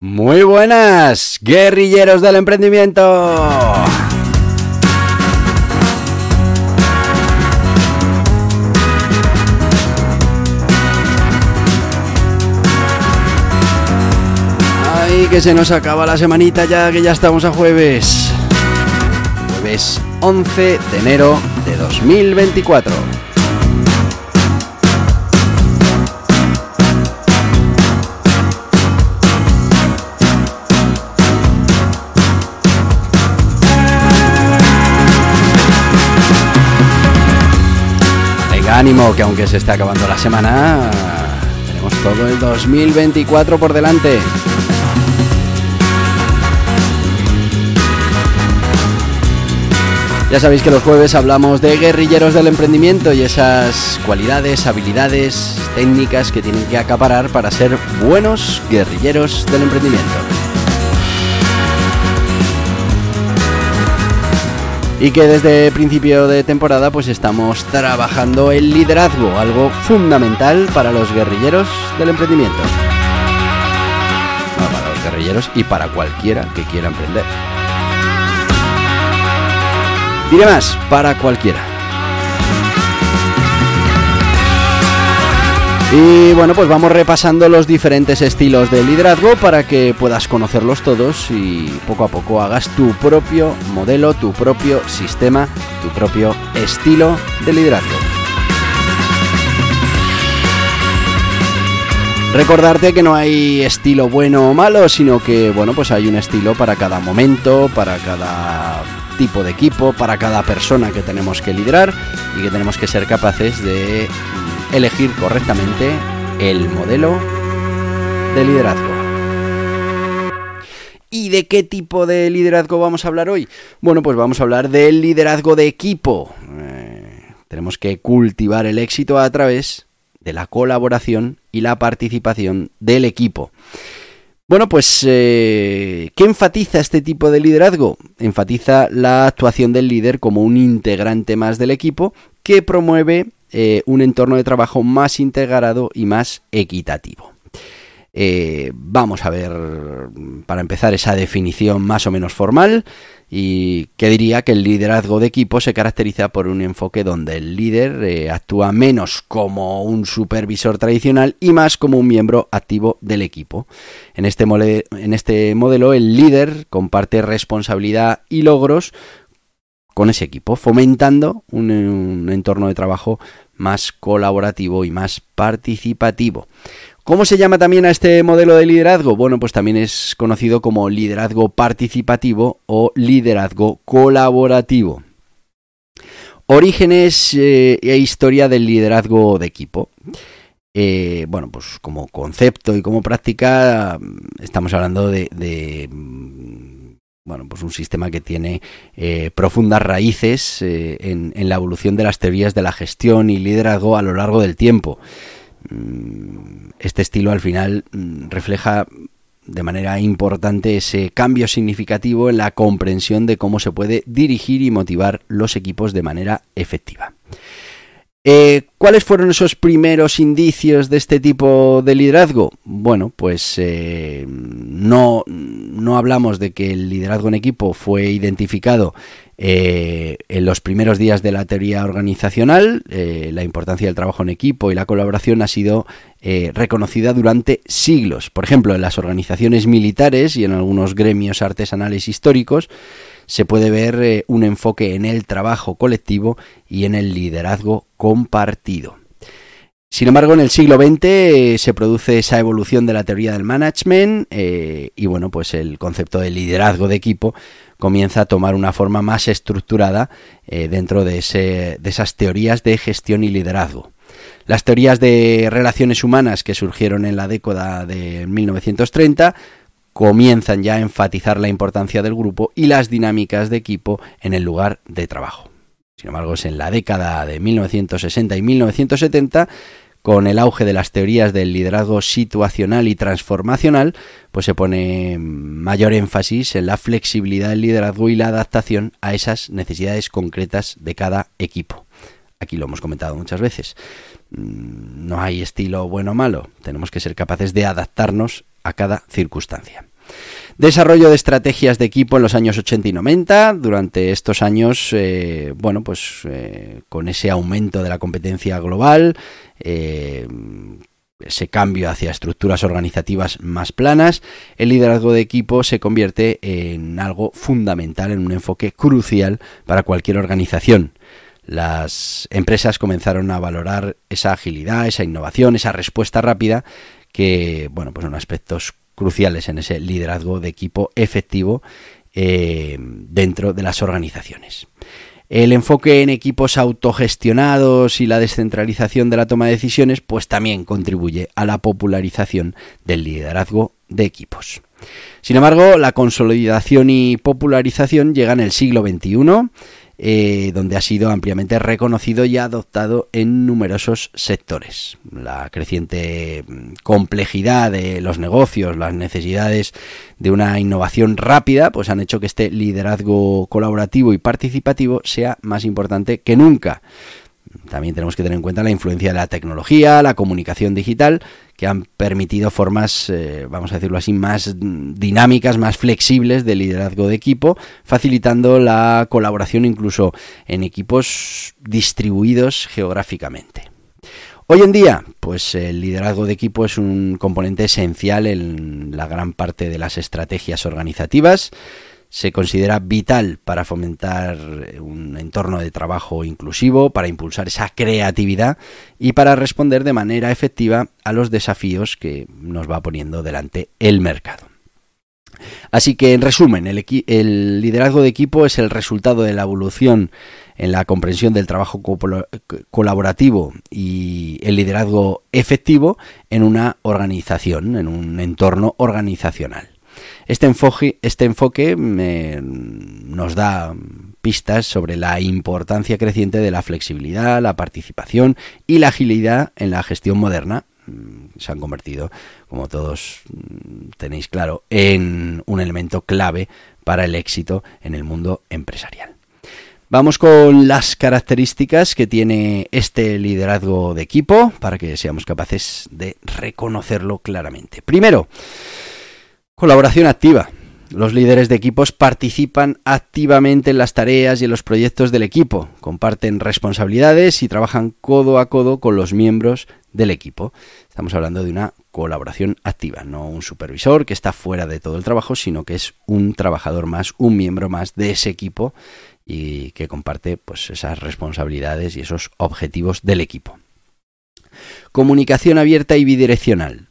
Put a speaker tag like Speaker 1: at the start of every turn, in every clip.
Speaker 1: Muy buenas, guerrilleros del emprendimiento. Ay, que se nos acaba la semanita ya, que ya estamos a jueves. Jueves 11 de enero de 2024. Ánimo, que aunque se está acabando la semana, tenemos todo el 2024 por delante. Ya sabéis que los jueves hablamos de guerrilleros del emprendimiento y esas cualidades, habilidades, técnicas que tienen que acaparar para ser buenos guerrilleros del emprendimiento. Y que desde principio de temporada pues estamos trabajando el liderazgo, algo fundamental para los guerrilleros del emprendimiento. Para los guerrilleros y para cualquiera que quiera emprender. Diré más, para cualquiera. Y bueno, pues vamos repasando los diferentes estilos de liderazgo para que puedas conocerlos todos y poco a poco hagas tu propio modelo, tu propio sistema, tu propio estilo de liderazgo. Recordarte que no hay estilo bueno o malo, sino que bueno, pues hay un estilo para cada momento, para cada tipo de equipo, para cada persona que tenemos que liderar y que tenemos que ser capaces de elegir correctamente el modelo de liderazgo. ¿Y de qué tipo de liderazgo vamos a hablar hoy? Bueno, pues vamos a hablar del liderazgo de equipo. Eh, tenemos que cultivar el éxito a través de la colaboración y la participación del equipo. Bueno, pues, eh, ¿qué enfatiza este tipo de liderazgo? Enfatiza la actuación del líder como un integrante más del equipo que promueve eh, un entorno de trabajo más integrado y más equitativo. Eh, vamos a ver, para empezar, esa definición más o menos formal y que diría que el liderazgo de equipo se caracteriza por un enfoque donde el líder eh, actúa menos como un supervisor tradicional y más como un miembro activo del equipo. En este, en este modelo el líder comparte responsabilidad y logros con ese equipo, fomentando un, entorno de trabajo más colaborativo y más participativo. ¿Cómo se llama también a este modelo de liderazgo? Bueno, pues también es conocido como liderazgo participativo o liderazgo colaborativo. Orígenes eh, e historia del liderazgo de equipo. Eh, bueno, pues como concepto y como práctica estamos hablando de, bueno, pues un sistema que tiene eh, profundas raíces en, en la evolución de las teorías de la gestión y liderazgo a lo largo del tiempo. Mm, este estilo al final mm, refleja de manera importante ese cambio significativo en la comprensión de cómo se puede dirigir y motivar los equipos de manera efectiva. Eh, ¿Cuáles fueron esos primeros indicios de este tipo de liderazgo? Bueno, pues eh, no, no hablamos de que el liderazgo en equipo fue identificado eh, en los primeros días de la teoría organizacional, eh, la importancia del trabajo en equipo y la colaboración ha sido eh, reconocida durante siglos. Por ejemplo, en las organizaciones militares y en algunos gremios artesanales históricos se puede ver un enfoque en el trabajo colectivo y en el liderazgo compartido. Sin embargo, en el siglo XX se produce esa evolución de la teoría del management y bueno, pues el concepto de liderazgo de equipo comienza a tomar una forma más estructurada eh, dentro de, de esas teorías de gestión y liderazgo. Las teorías de relaciones humanas que surgieron en la década de 1930 comienzan ya a enfatizar la importancia del grupo y las dinámicas de equipo en el lugar de trabajo. Sin embargo, es en la década de 1960 y 1970 con el auge de las teorías del liderazgo situacional y transformacional, pues se pone mayor énfasis en la flexibilidad del liderazgo y la adaptación a esas necesidades concretas de cada equipo. Aquí lo hemos comentado muchas veces. Mm, no hay estilo bueno o malo, tenemos que ser capaces de adaptarnos a cada circunstancia. Desarrollo de estrategias de equipo en los años 80 y 90. Durante estos años, eh, bueno, pues eh, con ese aumento de la competencia global, eh, ese cambio hacia estructuras organizativas más planas, el liderazgo de equipo se convierte en algo fundamental, en un enfoque crucial para cualquier organización. Las empresas comenzaron a valorar esa agilidad, esa innovación, esa respuesta rápida que, bueno, pues son aspectos cruciales en ese liderazgo de equipo efectivo eh, dentro de las organizaciones. El enfoque en equipos autogestionados y la descentralización de la toma de decisiones, pues también contribuye a la popularización del liderazgo de equipos. Sin embargo, la consolidación y popularización llega en el siglo XXI eh, donde ha sido ampliamente reconocido y adoptado en numerosos sectores. La creciente mm, complejidad de los negocios, las necesidades de una innovación rápida, pues han hecho que este liderazgo colaborativo y participativo sea más importante que nunca. También tenemos que tener en cuenta la influencia de la tecnología, la comunicación digital, que han permitido formas, eh, vamos a decirlo así, más dinámicas, más flexibles de liderazgo de equipo, facilitando la colaboración incluso en equipos distribuidos geográficamente. Hoy en día, pues el liderazgo de equipo es un componente esencial en la gran parte de las estrategias organizativas se considera vital para fomentar un entorno de trabajo inclusivo, para impulsar esa creatividad y para responder de manera efectiva a los desafíos que nos va poniendo delante el mercado. Así que, en resumen, el, liderazgo de equipo es el resultado de la evolución en la comprensión del trabajo colaborativo y el liderazgo efectivo en una organización, en un entorno organizacional. Este enfoque, este enfoque nos da pistas sobre la importancia creciente de la flexibilidad, la participación y la agilidad en la gestión moderna. Mm, se han convertido, como todos mm, tenéis claro, en un elemento clave para el éxito en el mundo empresarial. Vamos con las características que tiene este liderazgo de equipo para que seamos capaces de reconocerlo claramente. Primero, Colaboración activa. Los líderes de equipos participan activamente en las tareas y en los proyectos del equipo, comparten responsabilidades y trabajan codo a codo con los miembros del equipo. Estamos hablando de una colaboración activa, no un supervisor que está fuera de todo el trabajo, sino que es un trabajador más, un miembro más de ese equipo y que comparte pues esas responsabilidades y esos objetivos del equipo. Comunicación abierta y bidireccional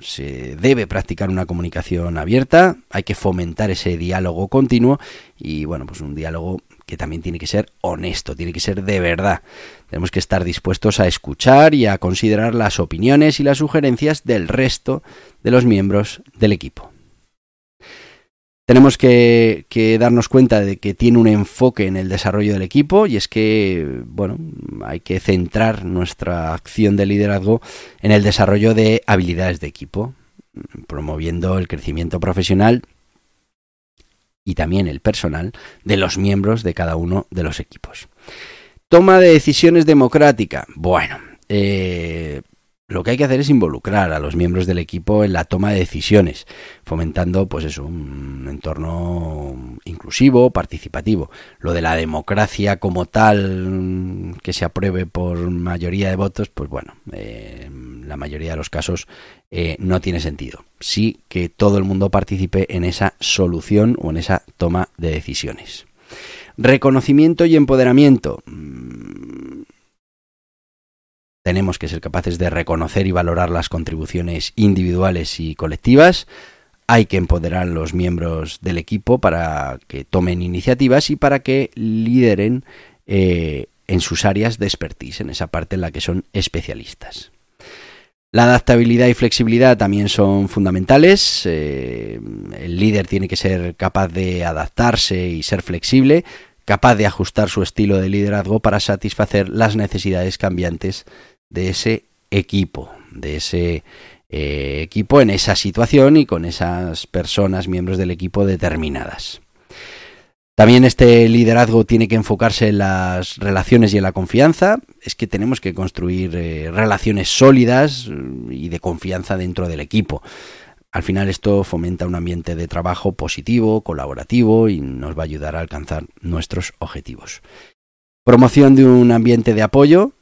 Speaker 1: se debe practicar una comunicación abierta, hay que fomentar ese diálogo continuo y bueno, pues un diálogo que también tiene que ser honesto, tiene que ser de verdad. Tenemos que estar dispuestos a escuchar y a considerar las opiniones y las sugerencias del resto de los miembros del equipo tenemos que, darnos cuenta de que tiene un enfoque en el desarrollo del equipo y es que, bueno, hay que centrar nuestra acción de liderazgo en el desarrollo de habilidades de equipo, promoviendo el crecimiento profesional y también el personal de los miembros de cada uno de los equipos. Toma de decisiones democrática. Bueno, eh, lo que hay que hacer es involucrar a los miembros del equipo en la toma de decisiones, fomentando pues un entorno inclusivo, participativo. Lo de la democracia como tal que se apruebe por mayoría de votos, pues bueno, eh, la mayoría de los casos eh, no tiene sentido. Sí que todo el mundo participe en esa solución o en esa toma de decisiones. Reconocimiento y empoderamiento tenemos que ser capaces de reconocer y valorar las contribuciones individuales y colectivas. Hay que empoderar a los miembros del equipo para que tomen iniciativas y para que lideren eh, en sus áreas de expertise, en esa parte en la que son especialistas. La adaptabilidad y flexibilidad también son fundamentales. Eh, el líder tiene que ser capaz de adaptarse y ser flexible, capaz de ajustar su estilo de liderazgo para satisfacer las necesidades cambiantes de ese equipo, de ese eh, equipo en esa situación y con esas personas, miembros del equipo determinadas. También este liderazgo tiene que enfocarse en las relaciones y en la confianza. Es que tenemos que construir eh, relaciones sólidas mm, y de confianza dentro del equipo. Al final esto fomenta un ambiente de trabajo positivo, colaborativo y nos va a ayudar a alcanzar nuestros objetivos. Promoción de un ambiente de apoyo.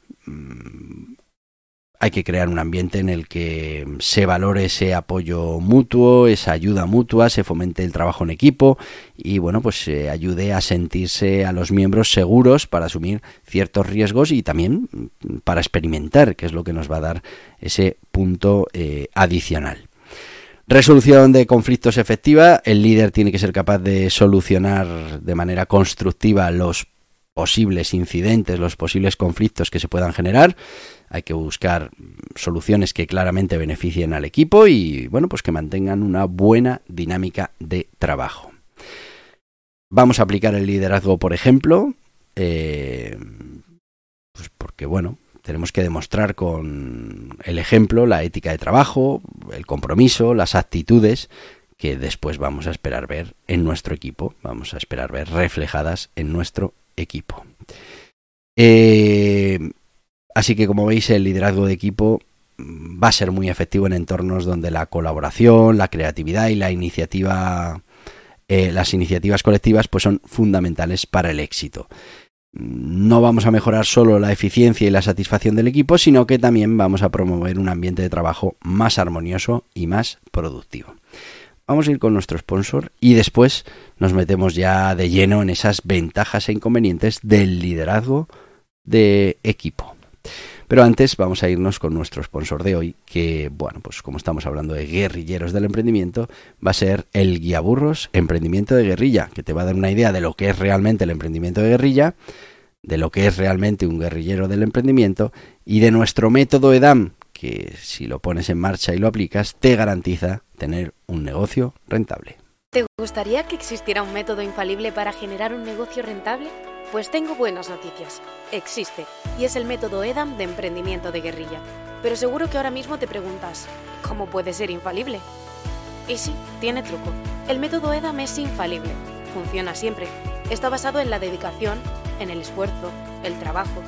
Speaker 1: Mm, hay que crear un ambiente en el que se valore ese apoyo mutuo, esa ayuda mutua, se fomente el trabajo en equipo y bueno, pues se ayude a sentirse a los miembros seguros para asumir ciertos riesgos y también para experimentar, que es lo que nos va a dar ese punto eh, adicional. Resolución de conflictos efectiva. El líder tiene que ser capaz de solucionar de manera constructiva los posibles incidentes, los posibles conflictos que se puedan generar hay que buscar soluciones que claramente beneficien al equipo y bueno, pues que mantengan una buena dinámica de trabajo. Vamos a aplicar el liderazgo, por ejemplo, eh, pues porque bueno, tenemos que demostrar con el ejemplo la ética de trabajo, el compromiso, las actitudes que después vamos a esperar ver en nuestro equipo, vamos a esperar ver reflejadas en nuestro equipo. Eh, Así que como veis el liderazgo de equipo va a ser muy efectivo en entornos donde la colaboración, la creatividad y la iniciativa, eh, las iniciativas colectivas pues son fundamentales para el éxito. No vamos a mejorar solo la eficiencia y la satisfacción del equipo, sino que también vamos a promover un ambiente de trabajo más armonioso y más productivo. Vamos a ir con nuestro sponsor y después nos metemos ya de lleno en esas ventajas e inconvenientes del liderazgo de equipo. Pero antes vamos a irnos con nuestro sponsor de hoy, que, bueno, pues como estamos hablando de guerrilleros del emprendimiento, va a ser el Guía Burros Emprendimiento de Guerrilla, que te va a dar una idea de lo que es realmente el emprendimiento de guerrilla, de lo que es realmente un guerrillero del emprendimiento y de nuestro método EDAM, que si lo pones en marcha y lo aplicas, te garantiza tener un negocio rentable.
Speaker 2: ¿Te gustaría que existiera un método infalible para generar un negocio rentable? Pues tengo buenas noticias. Existe, y es el método EDAM de emprendimiento de guerrilla. Pero seguro que ahora mismo te preguntas, ¿cómo puede ser infalible? Y sí, tiene truco. El método EDAM es infalible. Funciona siempre. Está basado en la dedicación, en el esfuerzo, el trabajo,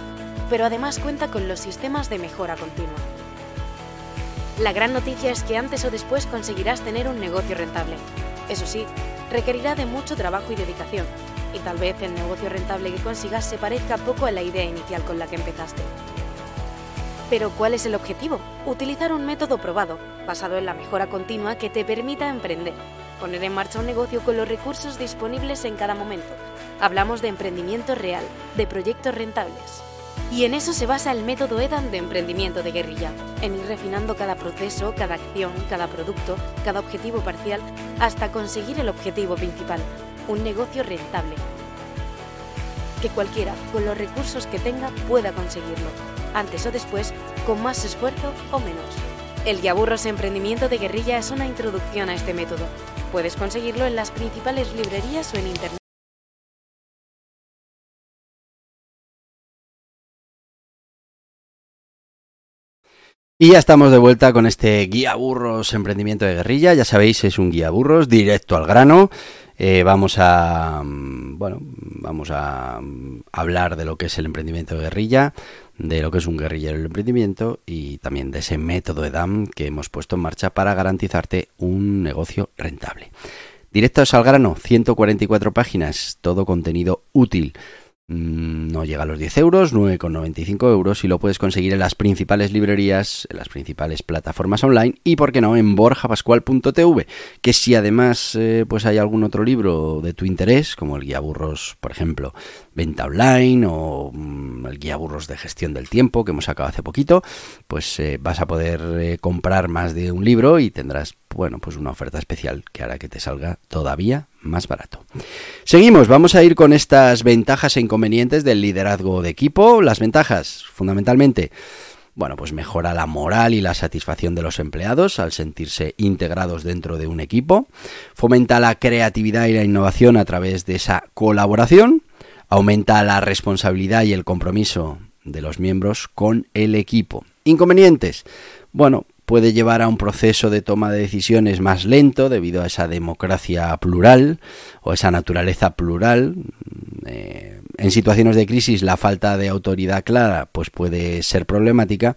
Speaker 2: pero además cuenta con los sistemas de mejora continua. La gran noticia es que antes o después conseguirás tener un negocio rentable. Eso sí, requerirá de mucho trabajo y dedicación, y tal vez el negocio rentable que consigas se parezca poco a la idea inicial con la que empezaste. Pero ¿cuál es el objetivo? Utilizar un método probado, basado en la mejora continua que te permita emprender, poner en marcha un negocio con los recursos disponibles en cada momento. Hablamos de emprendimiento real, de proyectos rentables. Y en eso se basa el método EDAN de emprendimiento de guerrilla, en ir refinando cada proceso, cada acción, cada producto, cada objetivo parcial, hasta conseguir el objetivo principal, un negocio rentable. Que cualquiera, con los recursos que tenga, pueda conseguirlo, antes o después, con más esfuerzo o menos. El Yaburros Emprendimiento de Guerrilla es una introducción a este método. Puedes conseguirlo en las principales librerías o en internet.
Speaker 1: Y ya estamos de vuelta con este guía burros emprendimiento de guerrilla. Ya sabéis, es un guía burros directo al grano. Eh, vamos a mm, bueno, vamos a mm, hablar de lo que es el emprendimiento de guerrilla, de lo que es un guerrillero el emprendimiento y también de ese método EDAM que hemos puesto en marcha para garantizarte un negocio rentable. Directos al grano, 144 páginas, todo contenido útil no llega a los 10 euros, 9,95 euros y lo puedes conseguir en las principales librerías, en las principales plataformas online y, por qué no, en borjapascual.tv, que si además eh, pues hay algún otro libro de tu interés, como el guía burros, por ejemplo, venta online o mm, el guía burros de gestión del tiempo que hemos sacado hace poquito, pues eh, vas a poder eh, comprar más de un libro y tendrás, bueno, pues una oferta especial que hará que te salga todavía más barato. Seguimos, vamos a ir con estas ventajas e inconvenientes del liderazgo de equipo. Las ventajas, fundamentalmente, bueno, pues mejora la moral y la satisfacción de los empleados al sentirse integrados dentro de un equipo, fomenta la creatividad y la innovación a través de esa colaboración, aumenta la responsabilidad y el compromiso de los miembros con el equipo. Inconvenientes. Bueno, puede llevar a un proceso de toma de decisiones más lento debido a esa democracia plural o esa naturaleza plural. Eh, en situaciones de crisis la falta de autoridad clara pues puede ser problemática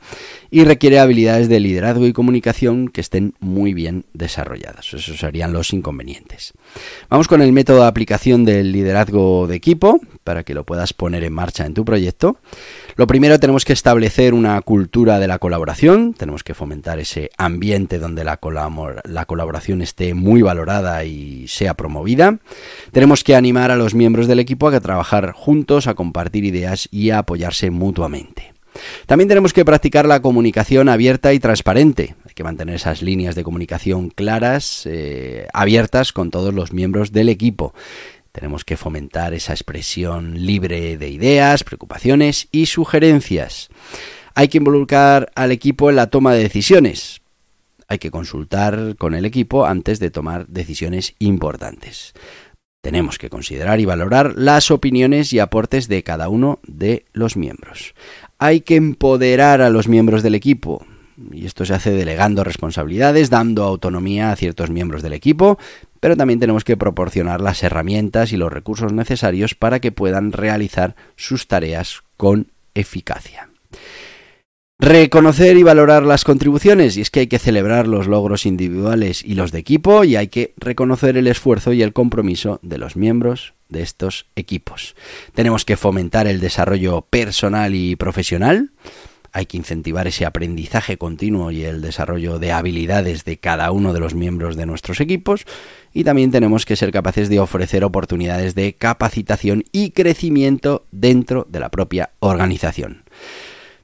Speaker 1: y requiere habilidades de liderazgo y comunicación que estén muy bien desarrolladas. Esos serían los inconvenientes. Vamos con el método de aplicación del liderazgo de equipo para que lo puedas poner en marcha en tu proyecto. Lo primero tenemos que establecer una cultura de la colaboración, tenemos que fomentar ese ambiente donde la, la colaboración esté muy valorada y sea promovida. Tenemos que animar a los miembros del equipo a trabajar juntos, a compartir ideas y a apoyarse mutuamente. También tenemos que practicar la comunicación abierta y transparente. Hay que mantener esas líneas de comunicación claras, eh, abiertas con todos los miembros del equipo. Tenemos que fomentar esa expresión libre de ideas, preocupaciones y sugerencias. Hay que involucrar al equipo en la toma de decisiones. Hay que consultar con el equipo antes de tomar decisiones importantes. Tenemos que considerar y valorar las opiniones y aportes de cada uno de los miembros. Hay que empoderar a los miembros del equipo. Y esto se hace delegando responsabilidades, dando autonomía a ciertos miembros del equipo, pero también tenemos que proporcionar las herramientas y los recursos necesarios para que puedan realizar sus tareas con eficacia. Reconocer y valorar las contribuciones, y es que hay que celebrar los logros individuales y los de equipo, y hay que reconocer el esfuerzo y el compromiso de los miembros de estos equipos. Tenemos que fomentar el desarrollo personal y profesional, hay que incentivar ese aprendizaje continuo y el desarrollo de habilidades de cada uno de los miembros de nuestros equipos, y también tenemos que ser capaces de ofrecer oportunidades de capacitación y crecimiento dentro de la propia organización.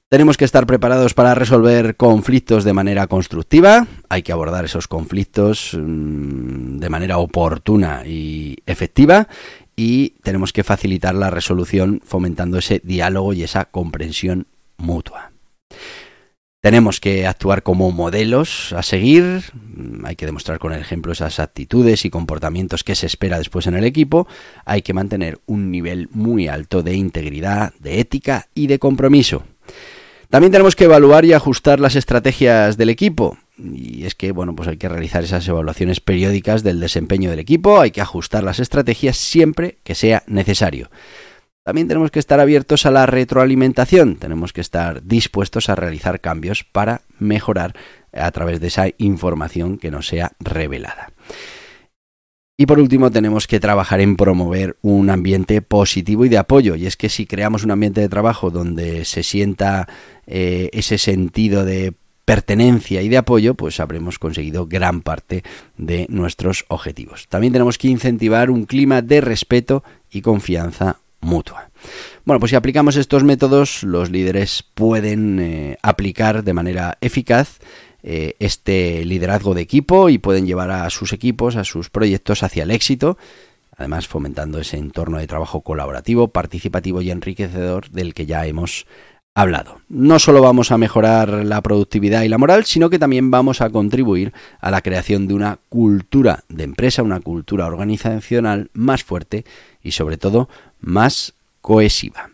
Speaker 1: Tenemos que estar preparados para resolver conflictos de manera constructiva. Hay que abordar esos conflictos mm, de manera oportuna y efectiva. Y tenemos que facilitar la resolución fomentando ese diálogo y esa comprensión mutua. Tenemos que actuar como modelos a seguir, hay que demostrar con el ejemplo esas actitudes y comportamientos que se espera después en el equipo, hay que mantener un nivel muy alto de integridad, de ética y de compromiso. También tenemos que evaluar y ajustar las estrategias del equipo. Y es que, bueno, pues hay que realizar esas evaluaciones periódicas del desempeño del equipo, hay que ajustar las estrategias siempre que sea necesario. También tenemos que estar abiertos a la retroalimentación, tenemos que estar dispuestos a realizar cambios para mejorar a través de esa información que nos sea revelada. Y por último, tenemos que trabajar en promover un ambiente positivo y de apoyo. Y es que si creamos un ambiente de trabajo donde se sienta eh, ese sentido de pertenencia y de apoyo, pues habremos conseguido gran parte de nuestros objetivos. También tenemos que incentivar un clima de respeto y confianza mutua. Bueno, pues si aplicamos estos métodos, los líderes pueden eh, aplicar de manera eficaz eh, este liderazgo de equipo y pueden llevar a sus equipos, a sus proyectos hacia el éxito, además fomentando ese entorno de trabajo colaborativo, participativo y enriquecedor del que ya hemos hablado. No solo vamos a mejorar la productividad y la moral, sino que también vamos a contribuir a la creación de una cultura de empresa, una cultura organizacional más fuerte y sobre todo más cohesiva.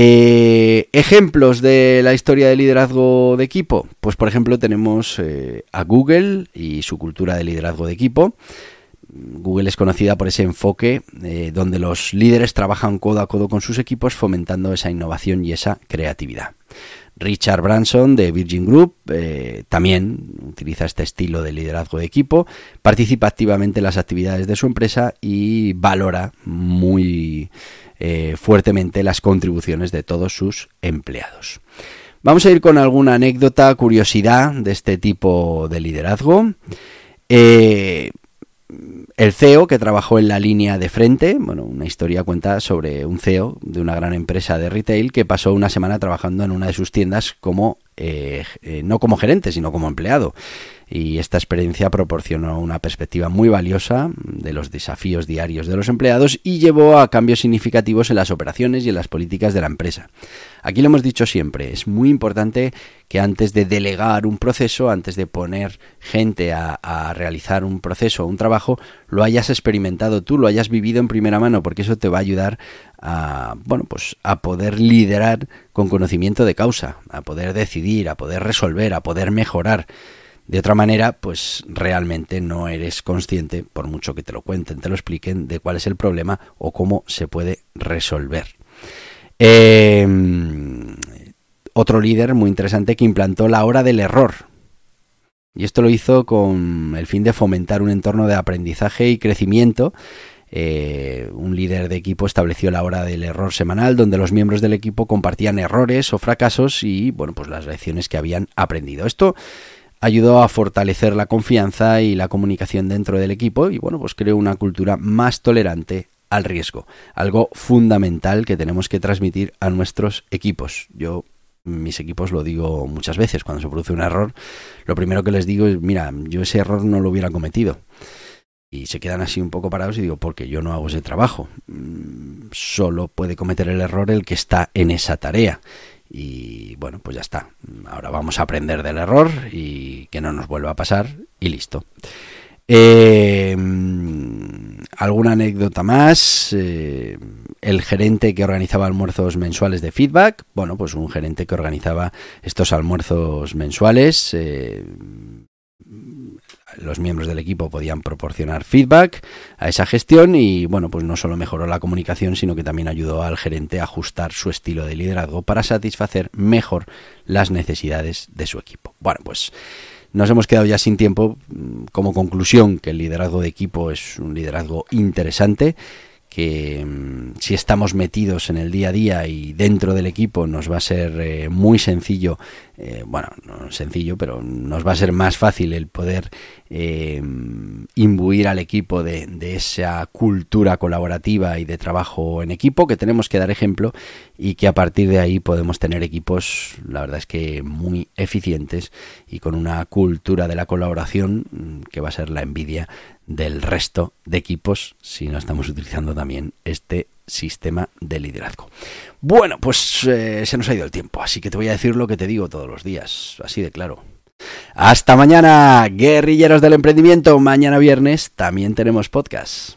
Speaker 1: Eh, ejemplos de la historia de liderazgo de equipo. Pues por ejemplo tenemos eh, a Google y su cultura de liderazgo de equipo. Google es conocida por ese enfoque eh, donde los líderes trabajan codo a codo con sus equipos fomentando esa innovación y esa creatividad. Richard Branson de Virgin Group también utiliza este estilo de liderazgo de equipo, participa activamente en las actividades de su empresa y valora muy eh, fuertemente las contribuciones de todos sus empleados. Vamos a ir con alguna anécdota, curiosidad de este tipo de liderazgo. Eh, el CEO que trabajó en la línea de frente, bueno, una historia cuenta sobre un CEO de una gran empresa de retail que pasó una semana trabajando en una de sus tiendas como eh, eh, no como gerente, sino como empleado. Y esta experiencia proporcionó una perspectiva muy valiosa de los desafíos diarios de los empleados y llevó a cambios significativos en las operaciones y en las políticas de la empresa. Aquí lo hemos dicho siempre, es muy importante que antes de delegar un proceso, antes de poner gente a, realizar un proceso o un trabajo, lo hayas experimentado tú, lo hayas vivido en primera mano, porque eso te va a ayudar a, bueno, pues a poder liderar con conocimiento de causa, a poder decidir, a poder resolver, a poder mejorar. De otra manera, pues realmente no eres consciente, por mucho que te lo cuenten, te lo expliquen, de cuál es el problema o cómo se puede resolver. Em, otro líder muy interesante que implantó la hora del error. Y esto lo hizo con el fin de fomentar un entorno de aprendizaje y crecimiento eh, un líder de equipo estableció la hora del error semanal donde los miembros del equipo compartían errores o fracasos y bueno pues las lecciones que habían aprendido. Esto ayudó a fortalecer la confianza y la comunicación dentro del equipo y bueno pues creó una cultura más tolerante al riesgo, algo fundamental que tenemos que transmitir a nuestros equipos. Yo mis equipos lo digo muchas veces cuando se produce un error, lo primero que les digo es, mira, yo ese error no lo hubiera cometido y se quedan así un poco parados y digo, porque yo no hago ese trabajo. Mm, solo puede cometer el error el que está en esa tarea. Y bueno, pues ya está. Ahora vamos a aprender del error y que no nos vuelva a pasar y listo. Eh, ¿Alguna anécdota más? Eh, el gerente que organizaba almuerzos mensuales de feedback. Bueno, pues un gerente que organizaba estos almuerzos mensuales. Eh, los miembros del equipo podían proporcionar feedback a esa gestión y bueno, pues no solo mejoró la comunicación, sino que también ayudó al gerente a ajustar su estilo de liderazgo para satisfacer mejor las necesidades de su equipo. Bueno, pues nos hemos quedado ya sin tiempo. Como conclusión, que el liderazgo de equipo es un liderazgo interesante que mm, si estamos metidos en el día a día y dentro del equipo nos va a ser eh, muy sencillo, eh, bueno, no sencillo, pero nos va a ser más fácil el poder eh, imbuir al equipo de, de, esa cultura colaborativa y de trabajo en equipo, que tenemos que dar ejemplo y que a partir de ahí podemos tener equipos, la verdad es que muy eficientes y con una cultura de la colaboración mm, que va a ser la envidia del resto de equipos si no estamos utilizando también este sistema de liderazgo. Bueno, pues eh, se nos ha ido el tiempo, así que te voy a decir lo que te digo todos los días, así de claro. Hasta mañana, guerrilleros del emprendimiento. Mañana viernes también tenemos podcast.